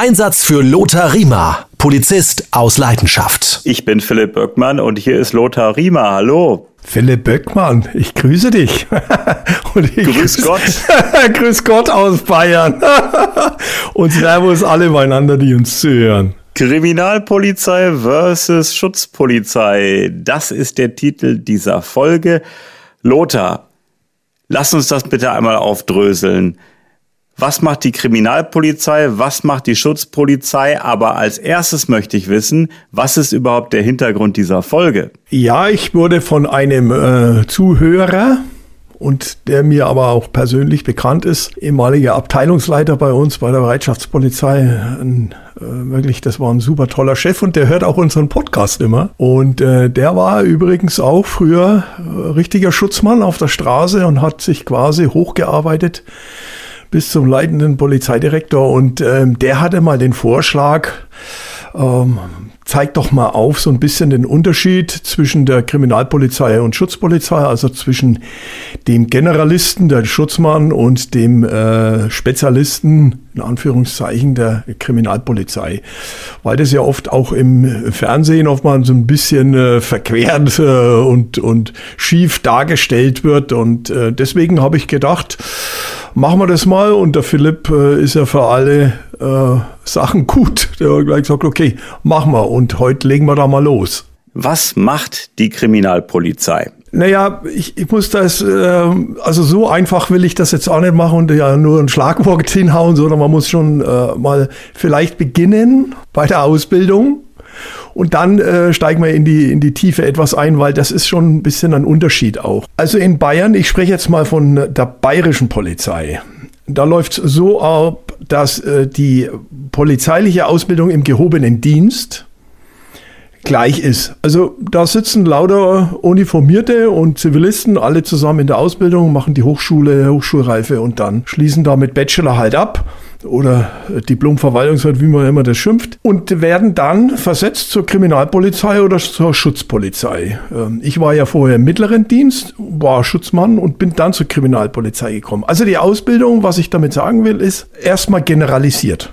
Einsatz für Lothar Riemer, Polizist aus Leidenschaft. Ich bin Philipp Böckmann und hier ist Lothar Riemer. Hallo. Philipp Böckmann, ich grüße dich. und ich Grüß Gott. Grüß Gott aus Bayern. und Servus alle beieinander, die uns zuhören. Kriminalpolizei versus Schutzpolizei. Das ist der Titel dieser Folge. Lothar, lass uns das bitte einmal aufdröseln. Was macht die Kriminalpolizei? Was macht die Schutzpolizei? Aber als erstes möchte ich wissen, was ist überhaupt der Hintergrund dieser Folge? Ja, ich wurde von einem äh, Zuhörer und der mir aber auch persönlich bekannt ist, ehemaliger Abteilungsleiter bei uns bei der Bereitschaftspolizei. Ein, äh, wirklich, das war ein super toller Chef und der hört auch unseren Podcast immer. Und äh, der war übrigens auch früher äh, richtiger Schutzmann auf der Straße und hat sich quasi hochgearbeitet bis zum leitenden Polizeidirektor. Und ähm, der hatte mal den Vorschlag, ähm, zeigt doch mal auf so ein bisschen den Unterschied zwischen der Kriminalpolizei und Schutzpolizei, also zwischen dem Generalisten, der Schutzmann und dem äh, Spezialisten, in Anführungszeichen, der Kriminalpolizei. Weil das ja oft auch im Fernsehen oftmals so ein bisschen äh, verquert äh, und, und schief dargestellt wird. Und äh, deswegen habe ich gedacht, machen wir das mal. Und der Philipp äh, ist ja für alle äh, Sachen gut. Der hat gleich gesagt, okay, machen wir. Und heute legen wir da mal los. Was macht die Kriminalpolizei? Naja, ich, ich muss das, äh, also so einfach will ich das jetzt auch nicht machen und ja nur ein Schlagwort hinhauen, sondern man muss schon äh, mal vielleicht beginnen bei der Ausbildung. Und dann äh, steigen wir in die, in die Tiefe etwas ein, weil das ist schon ein bisschen ein Unterschied auch. Also in Bayern, ich spreche jetzt mal von der bayerischen Polizei. Da läuft es so ab, dass äh, die polizeiliche Ausbildung im gehobenen Dienst gleich ist. Also da sitzen lauter Uniformierte und Zivilisten, alle zusammen in der Ausbildung, machen die Hochschule, Hochschulreife und dann schließen da mit Bachelor halt ab oder Diplom-Verwaltungsrat, wie man immer das schimpft, und werden dann versetzt zur Kriminalpolizei oder zur Schutzpolizei. Ähm, ich war ja vorher im mittleren Dienst, war Schutzmann und bin dann zur Kriminalpolizei gekommen. Also die Ausbildung, was ich damit sagen will, ist erstmal generalisiert.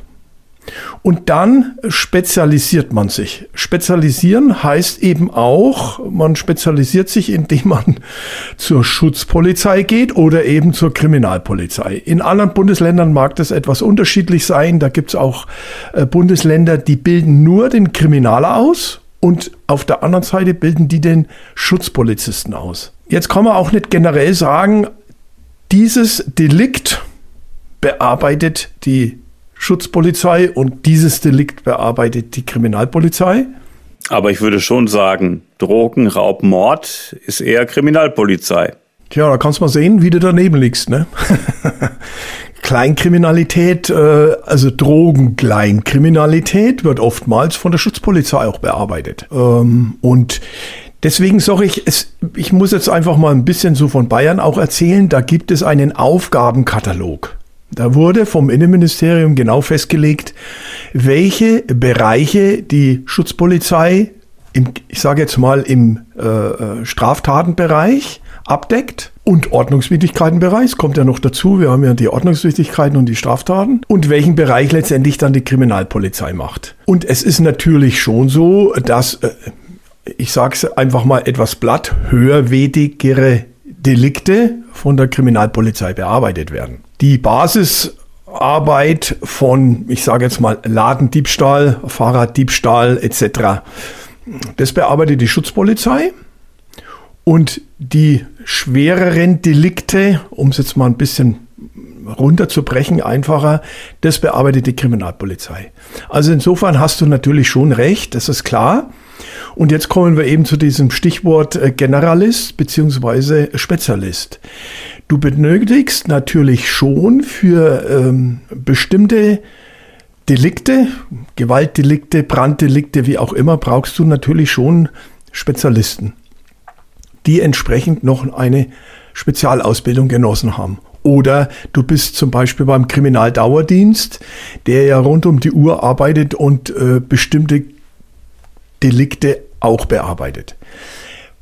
Und dann spezialisiert man sich. Spezialisieren heißt eben auch, man spezialisiert sich, indem man zur Schutzpolizei geht oder eben zur Kriminalpolizei. In anderen Bundesländern mag das etwas unterschiedlich sein. Da gibt es auch äh, Bundesländer, die bilden nur den Kriminaler aus und auf der anderen Seite bilden die den Schutzpolizisten aus. Jetzt kann man auch nicht generell sagen, dieses Delikt bearbeitet die Schutzpolizei und dieses Delikt bearbeitet die Kriminalpolizei. Aber ich würde schon sagen, Drogen, Raub, Mord ist eher Kriminalpolizei. Tja, da kannst du mal sehen, wie du daneben liegst, ne? Kleinkriminalität, äh, also Drogenkleinkriminalität wird oftmals von der Schutzpolizei auch bearbeitet. Ähm, und deswegen sage ich, es, ich muss jetzt einfach mal ein bisschen so von Bayern auch erzählen, da gibt es einen Aufgabenkatalog. Da wurde vom Innenministerium genau festgelegt, welche Bereiche die Schutzpolizei im, ich sage jetzt mal im äh, äh, Straftatenbereich abdeckt und Ordnungswidrigkeitenbereich, kommt ja noch dazu, wir haben ja die Ordnungswidrigkeiten und die Straftaten und welchen Bereich letztendlich dann die Kriminalpolizei macht. Und es ist natürlich schon so, dass, äh, ich sage es einfach mal etwas blatt, höherwertigere Delikte von der Kriminalpolizei bearbeitet werden. Die Basisarbeit von, ich sage jetzt mal, Ladendiebstahl, Fahrraddiebstahl etc., das bearbeitet die Schutzpolizei. Und die schwereren Delikte, um es jetzt mal ein bisschen runterzubrechen, einfacher, das bearbeitet die Kriminalpolizei. Also insofern hast du natürlich schon recht, das ist klar. Und jetzt kommen wir eben zu diesem Stichwort äh, Generalist beziehungsweise Spezialist. Du benötigst natürlich schon für ähm, bestimmte Delikte, Gewaltdelikte, Branddelikte, wie auch immer, brauchst du natürlich schon Spezialisten, die entsprechend noch eine Spezialausbildung genossen haben. Oder du bist zum Beispiel beim Kriminaldauerdienst, der ja rund um die Uhr arbeitet und äh, bestimmte Delikte auch bearbeitet.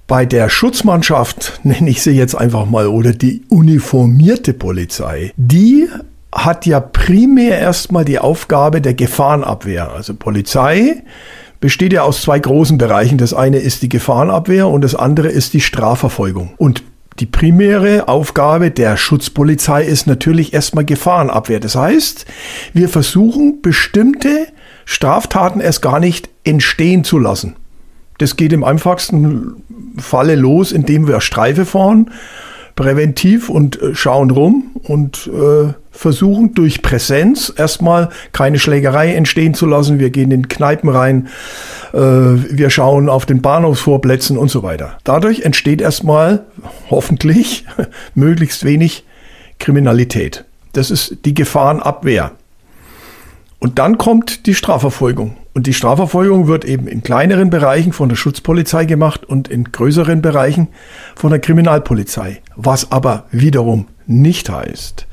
Bei der Schutzmannschaft, nenne ich sie jetzt einfach mal, oder die uniformierte Polizei, die hat ja primär erstmal die Aufgabe der Gefahrenabwehr. Also Polizei besteht ja aus zwei großen Bereichen. Das eine ist die Gefahrenabwehr und das andere ist die Strafverfolgung. Und die primäre Aufgabe der Schutzpolizei ist natürlich erstmal Gefahrenabwehr. Das heißt, wir versuchen bestimmte Straftaten erst gar nicht entstehen zu lassen. Das geht im einfachsten Falle los, indem wir Streife fahren präventiv und äh, schauen rum und äh, versuchen durch Präsenz erstmal keine Schlägerei entstehen zu lassen. Wir gehen in Kneipen rein, äh, wir schauen auf den Bahnhofsvorplätzen und so weiter. Dadurch entsteht erstmal hoffentlich möglichst wenig Kriminalität. Das ist die Gefahrenabwehr. Und dann kommt die Strafverfolgung. Und die Strafverfolgung wird eben in kleineren Bereichen von der Schutzpolizei gemacht und in größeren Bereichen von der Kriminalpolizei. Was aber wiederum nicht heißt,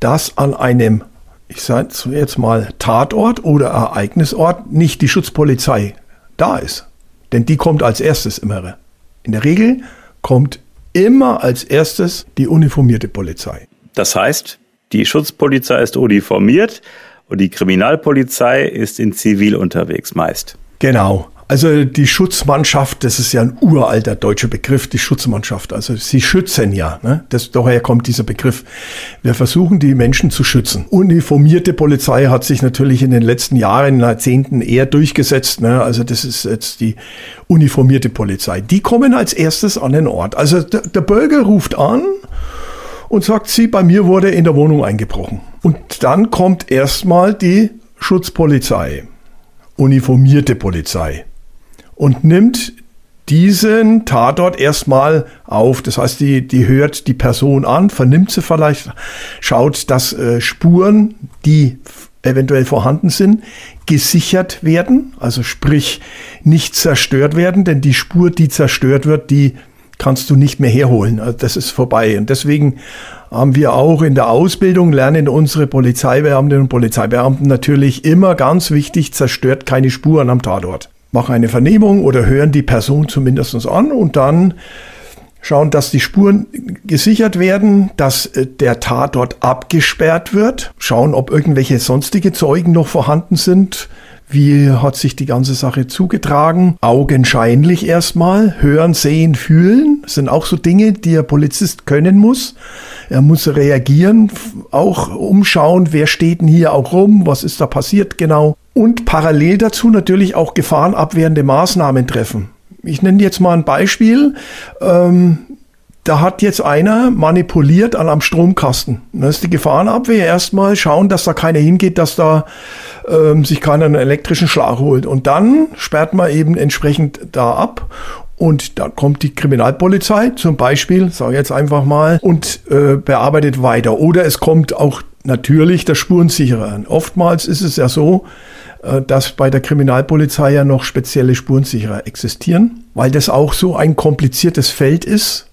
dass an einem, ich sage jetzt mal, Tatort oder Ereignisort nicht die Schutzpolizei da ist. Denn die kommt als erstes immer. In der Regel kommt immer als erstes die uniformierte Polizei. Das heißt, die Schutzpolizei ist uniformiert, und die Kriminalpolizei ist in Zivil unterwegs meist. Genau. Also die Schutzmannschaft, das ist ja ein uralter deutscher Begriff, die Schutzmannschaft. Also sie schützen ja. Ne? Das, daher kommt dieser Begriff. Wir versuchen, die Menschen zu schützen. Uniformierte Polizei hat sich natürlich in den letzten Jahren, Jahrzehnten eher durchgesetzt. Ne? Also das ist jetzt die uniformierte Polizei. Die kommen als erstes an den Ort. Also der, der Bürger ruft an und sagt, sie, bei mir wurde in der Wohnung eingebrochen. Und dann kommt erstmal die Schutzpolizei, uniformierte Polizei und nimmt diesen Tatort erstmal auf. Das heißt, die, die hört die Person an, vernimmt sie vielleicht, schaut, dass äh, Spuren, die eventuell vorhanden sind, gesichert werden, also sprich nicht zerstört werden, denn die Spur, die zerstört wird, die kannst du nicht mehr herholen. Also das ist vorbei. Und deswegen haben wir auch in der Ausbildung, lernen unsere Polizeibeamtinnen und Polizeibeamten natürlich immer ganz wichtig, zerstört keine Spuren am Tatort. Machen eine Vernehmung oder hören die Person zumindest an und dann schauen, dass die Spuren gesichert werden, dass äh, der Tatort abgesperrt wird, schauen, ob irgendwelche sonstige Zeugen noch vorhanden sind, wie hat sich die ganze Sache zugetragen? Augenscheinlich erstmal. Hören, sehen, fühlen sind auch so Dinge, die der Polizist können muss. Er muss reagieren, auch umschauen, wer steht denn hier auch rum, was ist da passiert genau. Und parallel dazu natürlich auch gefahrenabwehrende Maßnahmen treffen. Ich nenne jetzt mal ein Beispiel. Ähm, da hat jetzt einer manipuliert an am Stromkasten. Das ist die Gefahrenabwehr. Erstmal schauen, dass da keiner hingeht, dass da ähm, sich keiner einen elektrischen Schlag holt. Und dann sperrt man eben entsprechend da ab. Und da kommt die Kriminalpolizei zum Beispiel, sage ich jetzt einfach mal, und äh, bearbeitet weiter. Oder es kommt auch natürlich der Spurensicherer. Oftmals ist es ja so, äh, dass bei der Kriminalpolizei ja noch spezielle Spurensicherer existieren, weil das auch so ein kompliziertes Feld ist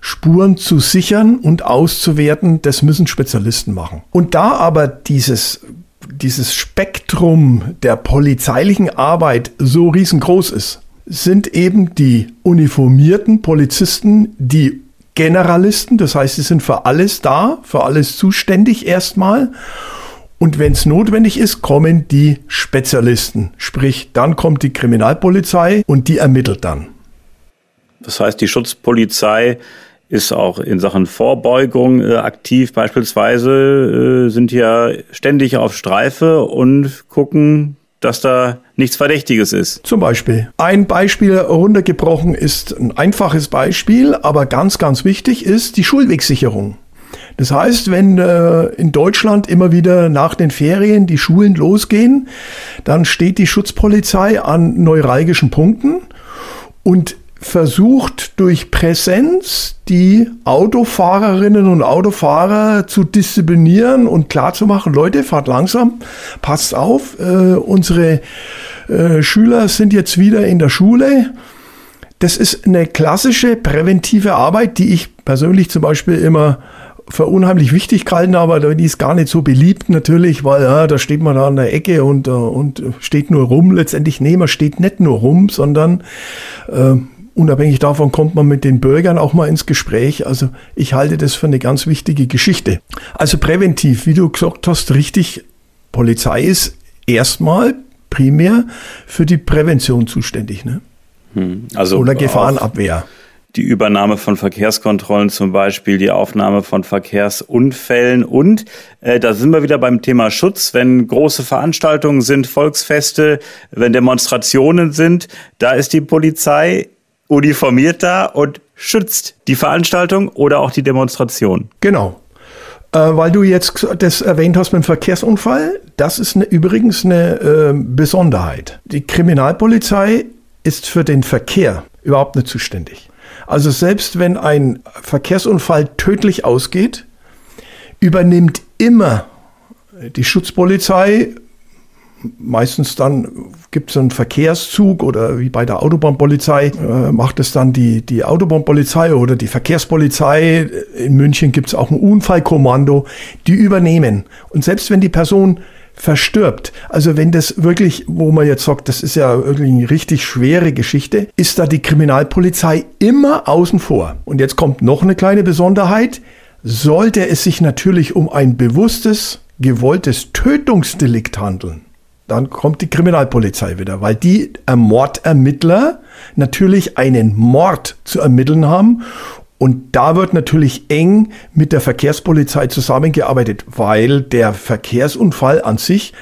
Spuren zu sichern und auszuwerten, das müssen Spezialisten machen. Und da aber dieses dieses Spektrum der polizeilichen Arbeit so riesengroß ist, sind eben die uniformierten Polizisten die Generalisten, das heißt, sie sind für alles da, für alles zuständig erstmal. Und wenn es notwendig ist, kommen die Spezialisten. Sprich, dann kommt die Kriminalpolizei und die ermittelt dann. Das heißt, die Schutzpolizei ist auch in Sachen Vorbeugung äh, aktiv. Beispielsweise äh, sind ja ständig auf Streife und gucken, dass da nichts Verdächtiges ist. Zum Beispiel. Ein Beispiel runtergebrochen ist ein einfaches Beispiel, aber ganz, ganz wichtig ist die Schulwegsicherung. Das heißt, wenn äh, in Deutschland immer wieder nach den Ferien die Schulen losgehen, dann steht die Schutzpolizei an neuralgischen Punkten und versucht durch Präsenz die Autofahrerinnen und Autofahrer zu disziplinieren und klarzumachen, Leute, fahrt langsam, passt auf, äh, unsere äh, Schüler sind jetzt wieder in der Schule. Das ist eine klassische präventive Arbeit, die ich persönlich zum Beispiel immer für unheimlich wichtig gehalten, aber die ist gar nicht so beliebt natürlich, weil ja, da steht man da an der Ecke und, äh, und steht nur rum. Letztendlich, nee, man steht nicht nur rum, sondern äh, unabhängig davon kommt man mit den Bürgern auch mal ins Gespräch. Also ich halte das für eine ganz wichtige Geschichte. Also präventiv, wie du gesagt hast, richtig, Polizei ist erstmal primär für die Prävention zuständig. Ne? Hm, also Oder Gefahrenabwehr die Übernahme von Verkehrskontrollen zum Beispiel, die Aufnahme von Verkehrsunfällen und äh, da sind wir wieder beim Thema Schutz. Wenn große Veranstaltungen sind, Volksfeste, wenn Demonstrationen sind, da ist die Polizei uniformiert da und schützt die Veranstaltung oder auch die Demonstration. Genau. Äh, weil du jetzt das erwähnt hast mit dem Verkehrsunfall, das ist eine, übrigens eine äh, Besonderheit. Die Kriminalpolizei ist für den Verkehr überhaupt nicht zuständig. Also selbst wenn ein Verkehrsunfall tödlich ausgeht, übernimmt immer die Schutzpolizei, meistens dann gibt es einen Verkehrszug oder wie bei der Autobahnpolizei, äh, macht es dann die, die Autobahnpolizei oder die Verkehrspolizei. In München gibt es auch ein Unfallkommando, die übernehmen. Und selbst wenn die Person verstirbt. Also wenn das wirklich, wo man jetzt sagt, das ist ja wirklich eine richtig schwere Geschichte, ist da die Kriminalpolizei immer außen vor. Und jetzt kommt noch eine kleine Besonderheit. Sollte es sich natürlich um ein bewusstes, gewolltes Tötungsdelikt handeln, dann kommt die Kriminalpolizei wieder, weil die Mordermittler natürlich einen Mord zu ermitteln haben und da wird natürlich eng mit der Verkehrspolizei zusammengearbeitet, weil der Verkehrsunfall an sich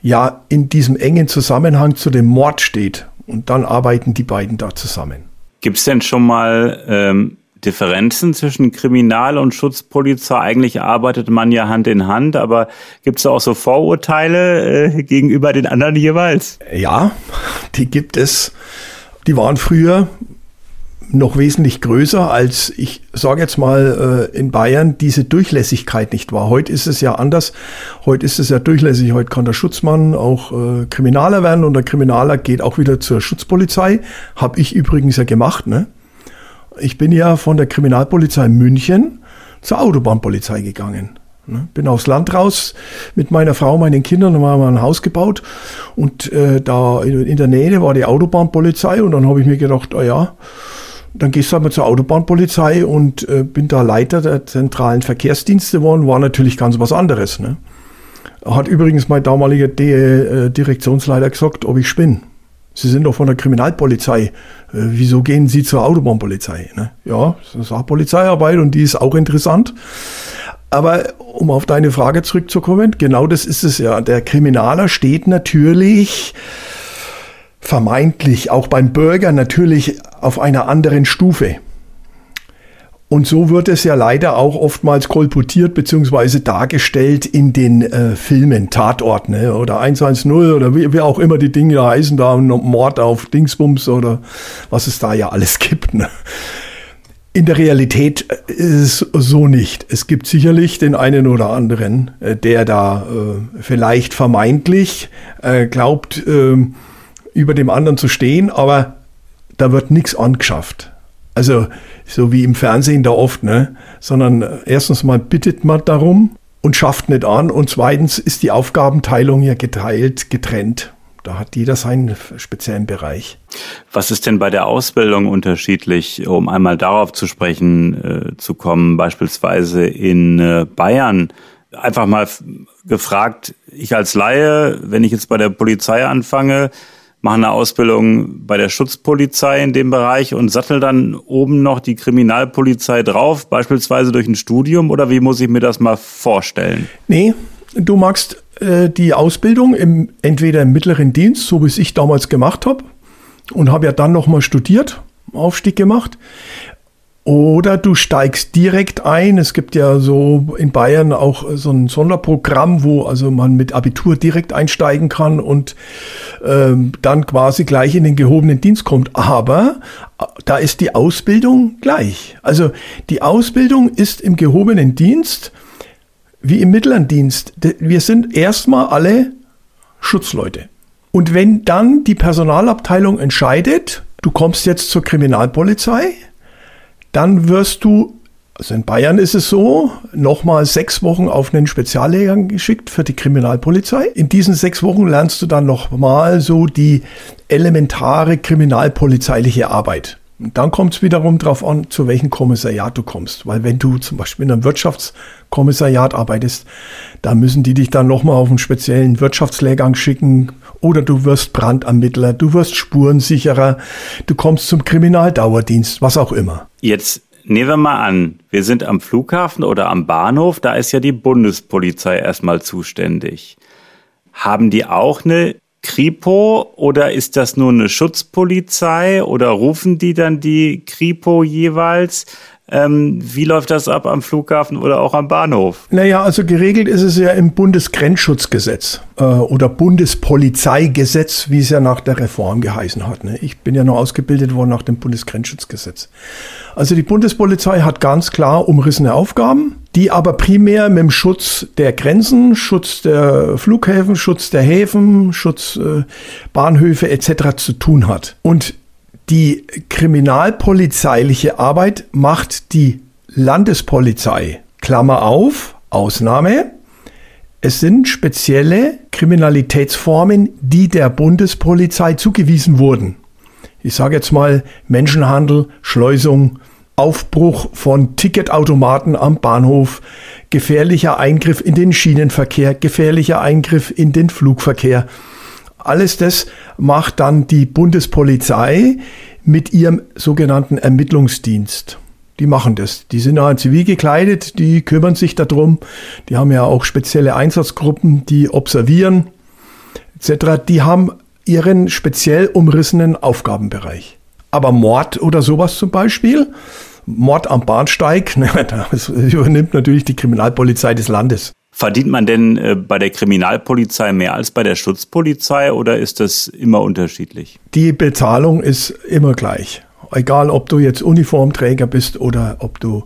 ja in diesem engen Zusammenhang zu dem Mord steht. Und dann arbeiten die beiden da zusammen. Gibt es denn schon mal ähm, Differenzen zwischen Kriminal- und Schutzpolizei? Eigentlich arbeitet man ja Hand in Hand, aber gibt es auch so Vorurteile äh, gegenüber den anderen jeweils? Ja, die gibt es. Die waren früher noch wesentlich größer als, ich sage jetzt mal, äh, in Bayern diese Durchlässigkeit nicht war. Heute ist es ja anders. Heute ist es ja durchlässig. Heute kann der Schutzmann auch äh, Kriminaler werden und der Kriminaler geht auch wieder zur Schutzpolizei. Habe ich übrigens ja gemacht. Ne? Ich bin ja von der Kriminalpolizei München zur Autobahnpolizei gegangen. Ne? Bin aufs Land raus mit meiner Frau, meinen Kindern, haben wir ein Haus gebaut und äh, da in der Nähe war die Autobahnpolizei und dann habe ich mir gedacht, ah ja, dann gehst du halt mal zur Autobahnpolizei und äh, bin da Leiter der zentralen Verkehrsdienste geworden, war natürlich ganz was anderes. Ne? Hat übrigens mein damaliger D äh, Direktionsleiter gesagt, ob ich spinne. Sie sind doch von der Kriminalpolizei. Äh, wieso gehen Sie zur Autobahnpolizei? Ne? Ja, das ist auch Polizeiarbeit und die ist auch interessant. Aber um auf deine Frage zurückzukommen, genau das ist es ja. Der Kriminaler steht natürlich vermeintlich auch beim Bürger natürlich auf einer anderen Stufe. Und so wird es ja leider auch oftmals kolportiert bzw. dargestellt in den äh, Filmen, Tatort ne? oder 110 oder wie, wie, auch immer die Dinge heißen, da Mord auf Dingsbums oder was es da ja alles gibt. Ne? In der Realität äh, ist es so nicht. Es gibt sicherlich den einen oder anderen, äh, der da äh, vielleicht vermeintlich äh, glaubt, ähm, über dem anderen zu stehen, aber da wird nichts angeschafft. Also so wie im Fernsehen da oft, ne? Sondern äh, erstens mal bittet man darum und schafft nicht an und zweitens ist die Aufgabenteilung ja geteilt, getrennt. Da hat jeder seinen speziellen Bereich. Was ist denn bei der Ausbildung unterschiedlich, um einmal darauf zu sprechen äh, zu kommen, beispielsweise in äh, Bayern? Einfach mal gefragt, ich als Laie, wenn ich jetzt bei der Polizei anfange, machen eine Ausbildung bei der Schutzpolizei in dem Bereich und sattel dann oben noch die Kriminalpolizei drauf, beispielsweise durch ein Studium oder wie muss ich mir das mal vorstellen? Nee, du magst äh, die Ausbildung im entweder im mittleren Dienst, so wie es ich damals gemacht habe und habe ja dann nochmal studiert, Aufstieg gemacht. Oder du steigst direkt ein. Es gibt ja so in Bayern auch so ein Sonderprogramm, wo also man mit Abitur direkt einsteigen kann und ähm, dann quasi gleich in den gehobenen Dienst kommt. Aber äh, da ist die Ausbildung gleich. Also die Ausbildung ist im gehobenen Dienst wie im mittleren Dienst. Wir sind erstmal alle Schutzleute. Und wenn dann die Personalabteilung entscheidet, du kommst jetzt zur Kriminalpolizei, dann wirst du, also in Bayern ist es so, nochmal sechs Wochen auf einen Speziallehrgang geschickt für die Kriminalpolizei. In diesen sechs Wochen lernst du dann nochmal so die elementare kriminalpolizeiliche Arbeit. Und dann kommt es wiederum darauf an, zu welchem Kommissariat du kommst. Weil wenn du zum Beispiel in einem Wirtschaftskommissariat arbeitest, da müssen die dich dann nochmal auf einen speziellen Wirtschaftslehrgang schicken. Oder du wirst Brandermittler, du wirst Spurensicherer, du kommst zum Kriminaldauerdienst, was auch immer. Jetzt nehmen wir mal an, wir sind am Flughafen oder am Bahnhof, da ist ja die Bundespolizei erstmal zuständig. Haben die auch eine Kripo oder ist das nur eine Schutzpolizei oder rufen die dann die Kripo jeweils? Ähm, wie läuft das ab am Flughafen oder auch am Bahnhof? Naja, also geregelt ist es ja im Bundesgrenzschutzgesetz äh, oder Bundespolizeigesetz, wie es ja nach der Reform geheißen hat. Ne? Ich bin ja noch ausgebildet worden nach dem Bundesgrenzschutzgesetz. Also die Bundespolizei hat ganz klar umrissene Aufgaben, die aber primär mit dem Schutz der Grenzen, Schutz der Flughäfen, Schutz der Häfen, Schutz äh, Bahnhöfe etc. zu tun hat. Und die kriminalpolizeiliche Arbeit macht die Landespolizei. Klammer auf, Ausnahme. Es sind spezielle Kriminalitätsformen, die der Bundespolizei zugewiesen wurden. Ich sage jetzt mal Menschenhandel, Schleusung, Aufbruch von Ticketautomaten am Bahnhof, gefährlicher Eingriff in den Schienenverkehr, gefährlicher Eingriff in den Flugverkehr. Alles das macht dann die Bundespolizei mit ihrem sogenannten Ermittlungsdienst. Die machen das. Die sind ja zivil gekleidet, die kümmern sich darum. Die haben ja auch spezielle Einsatzgruppen, die observieren etc. Die haben ihren speziell umrissenen Aufgabenbereich. Aber Mord oder sowas zum Beispiel, Mord am Bahnsteig, das übernimmt natürlich die Kriminalpolizei des Landes. Verdient man denn äh, bei der Kriminalpolizei mehr als bei der Schutzpolizei oder ist das immer unterschiedlich? Die Bezahlung ist immer gleich. Egal, ob du jetzt Uniformträger bist oder ob du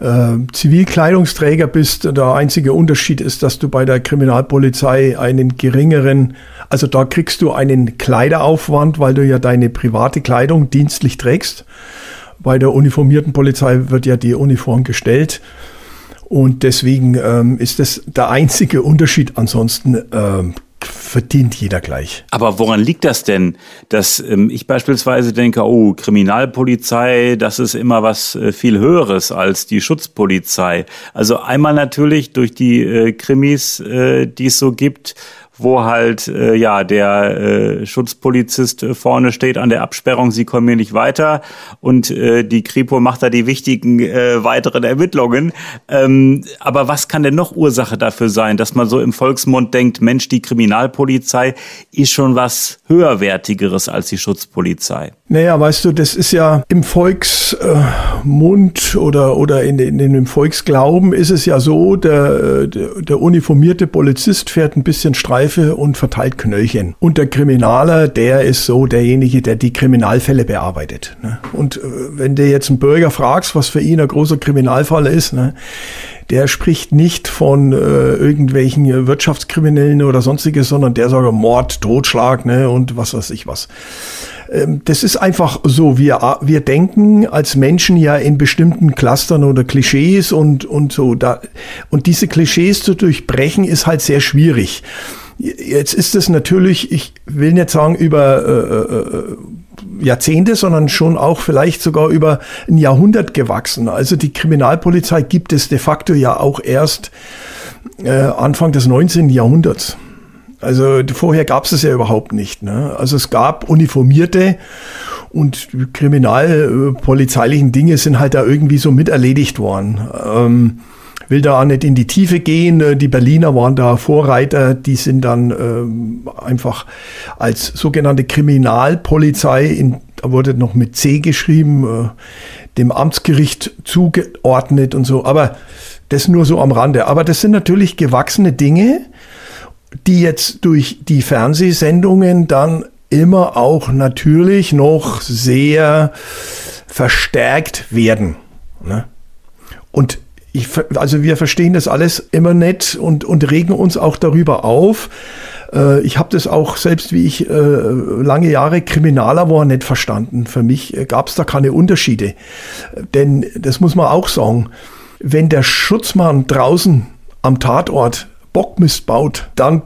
äh, Zivilkleidungsträger bist. Der einzige Unterschied ist, dass du bei der Kriminalpolizei einen geringeren, also da kriegst du einen Kleideraufwand, weil du ja deine private Kleidung dienstlich trägst. Bei der uniformierten Polizei wird ja die Uniform gestellt. Und deswegen ähm, ist das der einzige Unterschied. Ansonsten ähm, verdient jeder gleich. Aber woran liegt das denn, dass ähm, ich beispielsweise denke, oh, Kriminalpolizei, das ist immer was äh, viel Höheres als die Schutzpolizei. Also einmal natürlich durch die äh, Krimis, äh, die es so gibt, wo halt äh, ja der äh, Schutzpolizist äh, vorne steht an der Absperrung, sie kommen hier nicht weiter und äh, die Kripo macht da die wichtigen äh, weiteren Ermittlungen. Ähm, aber was kann denn noch Ursache dafür sein, dass man so im Volksmund denkt, Mensch, die Kriminalpolizei ist schon was höherwertigeres als die Schutzpolizei? Naja, weißt du, das ist ja im Volksmund äh, oder, oder in, in, in dem Volksglauben ist es ja so, der, der, der uniformierte Polizist fährt ein bisschen Streife und verteilt Knöllchen. Und der Kriminaler, der ist so derjenige, der die Kriminalfälle bearbeitet. Ne? Und äh, wenn du jetzt einen Bürger fragst, was für ihn ein großer Kriminalfall ist, ne, der spricht nicht von äh, irgendwelchen Wirtschaftskriminellen oder sonstiges, sondern der sagt Mord, Totschlag ne, und was weiß ich was. Ähm, das ist einfach so, wir, wir denken als Menschen ja in bestimmten Clustern oder Klischees und, und so. Da, und diese Klischees zu durchbrechen ist halt sehr schwierig. Jetzt ist es natürlich, ich will nicht sagen über äh, äh, Jahrzehnte, sondern schon auch vielleicht sogar über ein Jahrhundert gewachsen. Also die Kriminalpolizei gibt es de facto ja auch erst äh, Anfang des 19. Jahrhunderts. Also vorher gab es es ja überhaupt nicht. Ne? Also es gab uniformierte und kriminalpolizeilichen Dinge sind halt da irgendwie so miterledigt worden. Ähm, will da auch nicht in die Tiefe gehen. Die Berliner waren da Vorreiter, die sind dann ähm, einfach als sogenannte Kriminalpolizei, in, da wurde noch mit C geschrieben, äh, dem Amtsgericht zugeordnet und so. Aber das nur so am Rande. Aber das sind natürlich gewachsene Dinge, die jetzt durch die Fernsehsendungen dann immer auch natürlich noch sehr verstärkt werden. Ne? Und ich, also wir verstehen das alles immer nett und, und regen uns auch darüber auf. Äh, ich habe das auch selbst, wie ich äh, lange Jahre Kriminaler war, nicht verstanden. Für mich äh, gab es da keine Unterschiede. Denn das muss man auch sagen, wenn der Schutzmann draußen am Tatort Bockmist baut, dann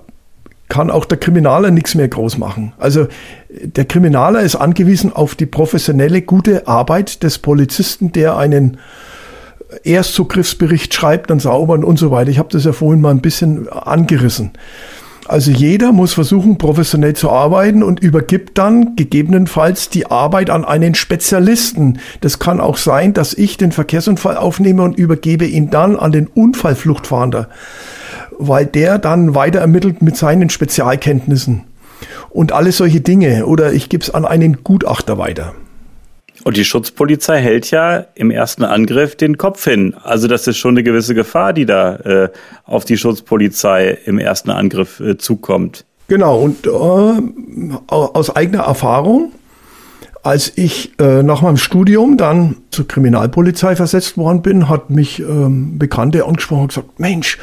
kann auch der Kriminaler nichts mehr groß machen. Also der Kriminaler ist angewiesen auf die professionelle, gute Arbeit des Polizisten, der einen Erstzugriffsbericht schreibt, dann saubern und so weiter. Ich habe das ja vorhin mal ein bisschen angerissen. Also jeder muss versuchen, professionell zu arbeiten und übergibt dann gegebenenfalls die Arbeit an einen Spezialisten. Das kann auch sein, dass ich den Verkehrsunfall aufnehme und übergebe ihn dann an den Unfallfluchtfahnder, weil der dann weiter ermittelt mit seinen Spezialkenntnissen und alle solche Dinge. Oder ich gebe es an einen Gutachter weiter. Und die Schutzpolizei hält ja im ersten Angriff den Kopf hin. Also das ist schon eine gewisse Gefahr, die da äh, auf die Schutzpolizei im ersten Angriff äh, zukommt. Genau, und äh, aus eigener Erfahrung, als ich äh, nach meinem Studium dann zur Kriminalpolizei versetzt worden bin, hat mich ähm, Bekannte angesprochen und gesagt, Mensch,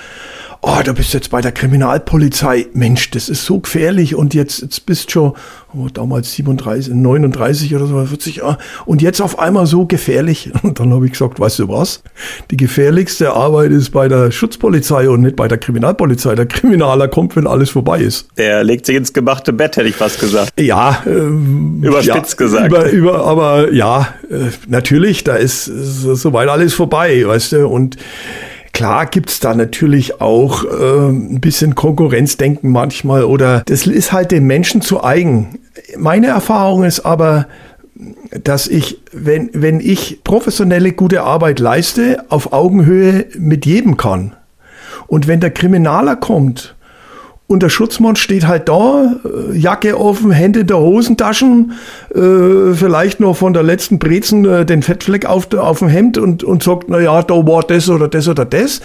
oh, da bist du jetzt bei der Kriminalpolizei. Mensch, das ist so gefährlich und jetzt, jetzt bist schon oh, damals 37, 39 oder so, 40, ah, und jetzt auf einmal so gefährlich. Und dann habe ich gesagt, weißt du was? Die gefährlichste Arbeit ist bei der Schutzpolizei und nicht bei der Kriminalpolizei. Der Kriminaler kommt, wenn alles vorbei ist. Der legt sich ins gemachte Bett, hätte ich fast gesagt. Ja, ähm, überspitzt ja, gesagt. Über, über, aber ja, äh, natürlich, da ist soweit alles vorbei, weißt du, und Klar gibt's da natürlich auch äh, ein bisschen Konkurrenzdenken manchmal oder das ist halt den Menschen zu eigen. Meine Erfahrung ist aber, dass ich, wenn, wenn ich professionelle gute Arbeit leiste, auf Augenhöhe mit jedem kann. Und wenn der Kriminaler kommt und der Schutzmann steht halt da, äh, Jacke offen, Hände in der Hosentaschen, äh, vielleicht noch von der letzten Brezen äh, den Fettfleck auf, auf dem Hemd und, und sagt, na ja, da war das oder das oder das.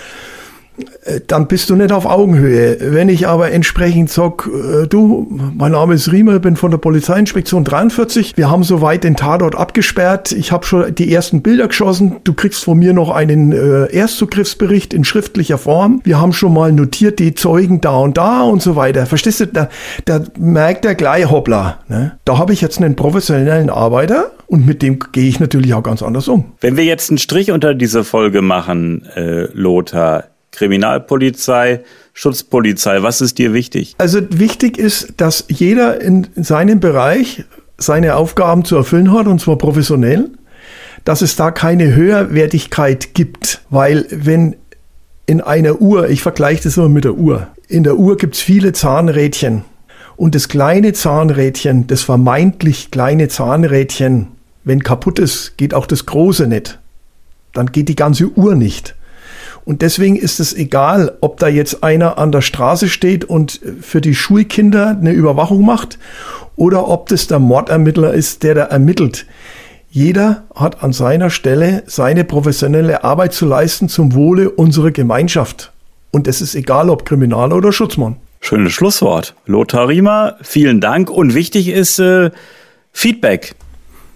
Äh, dann bist du nicht auf Augenhöhe. Wenn ich aber entsprechend sag, äh, du, mein Name ist Riemer, bin von der Polizeiinspektion 43, wir haben soweit den Tatort abgesperrt, ich habe schon die ersten Bilder geschossen, du kriegst von mir noch einen äh, Erstzugriffsbericht in schriftlicher Form, wir haben schon mal notiert die Zeugen da und da und so weiter. Verstehst du, da, da merkt er gleich, hoppla, ne? da habe ich jetzt einen professionellen Arbeiter und mit dem gehe ich natürlich auch ganz anders um. Wenn wir jetzt einen Strich unter diese Folge machen, äh, Lothar, Kriminalpolizei, Schutzpolizei? Was ist dir wichtig? Also wichtig ist, dass jeder in seinem Bereich seine Aufgaben zu erfüllen hat und zwar professionell, dass es da keine Höherwertigkeit gibt, weil wenn in einer Uhr, ich vergleiche das immer mit der Uhr, in der Uhr gibt es viele Zahnrädchen und das kleine Zahnrädchen, das vermeintlich kleine Zahnrädchen, wenn kaputt ist, geht auch das große nicht. Dann geht die ganze Uhr nicht. Und deswegen ist es egal, ob da jetzt einer an der Straße steht und für die Schulkinder eine Überwachung macht oder ob das der Mordermittler ist, der da ermittelt. Jeder hat an seiner Stelle seine professionelle Arbeit zu leisten zum Wohle unserer Gemeinschaft. Und es ist egal, ob Kriminaler oder Schutzmann. Schönes Schlusswort. Lothar Riemer, vielen Dank. Und wichtig ist äh, Feedback.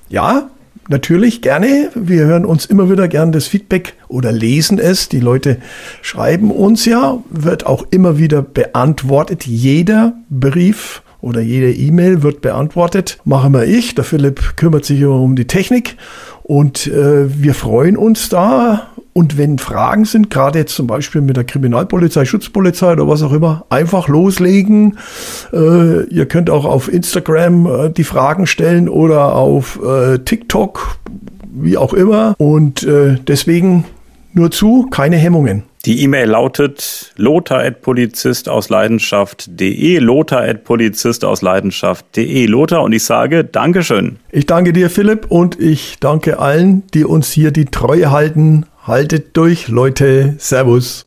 Ja, natürlich gerne. Wir hören uns immer wieder gern das Feedback oder lesen es. Die Leute schreiben uns ja, wird auch immer wieder beantwortet. Jeder Brief oder jede E-Mail wird beantwortet. Machen wir ich. Der Philipp kümmert sich um die Technik und äh, wir freuen uns da. Und wenn Fragen sind, gerade jetzt zum Beispiel mit der Kriminalpolizei, Schutzpolizei oder was auch immer, einfach loslegen. Äh, ihr könnt auch auf Instagram äh, die Fragen stellen oder auf äh, TikTok, wie auch immer. Und äh, deswegen nur zu, keine Hemmungen. Die E-Mail lautet lothar.polizist aus Leidenschaft.de, lothar.polizist aus Leidenschaft.de. Lothar und ich sage Dankeschön. Ich danke dir, Philipp, und ich danke allen, die uns hier die Treue halten. Haltet durch, Leute. Servus.